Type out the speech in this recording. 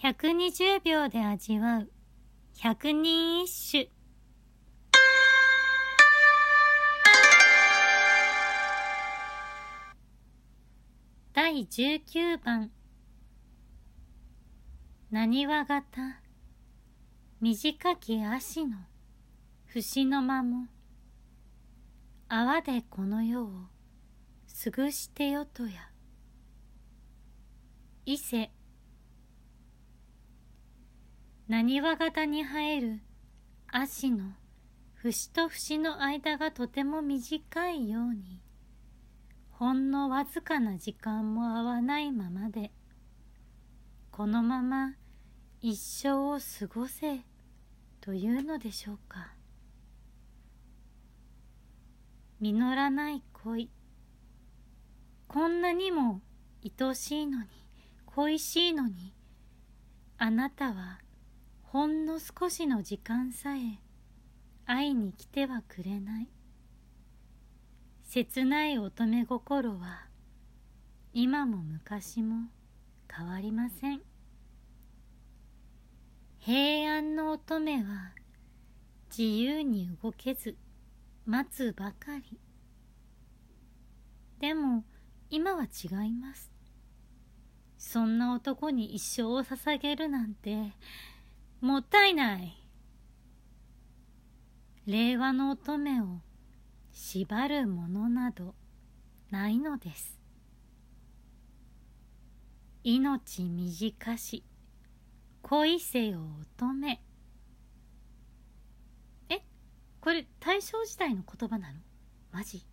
120秒で味わう。百人一首。第19番。なにわ型短き足の。節の間も。泡でこの世をすぐしてよとや。伊勢。なにわ型に生える？足の節と節の間がとても短いように。ほんのわずかな時間も合わないままで。このまま一生を過ごせというのでしょうか。実らない恋。こんなにも愛しいのに恋しいのにあなたはほんの少しの時間さえ会いに来てはくれない。切ない乙女心は今も昔も変わりません。平安の乙女は自由に動けず待つばかり。でも今は違います。そんな男に一生を捧げるなんてもったいない。令和の乙女を縛るものなどないのです。命短し恋せよ乙女。えこれ大正時代の言葉なの？マジ？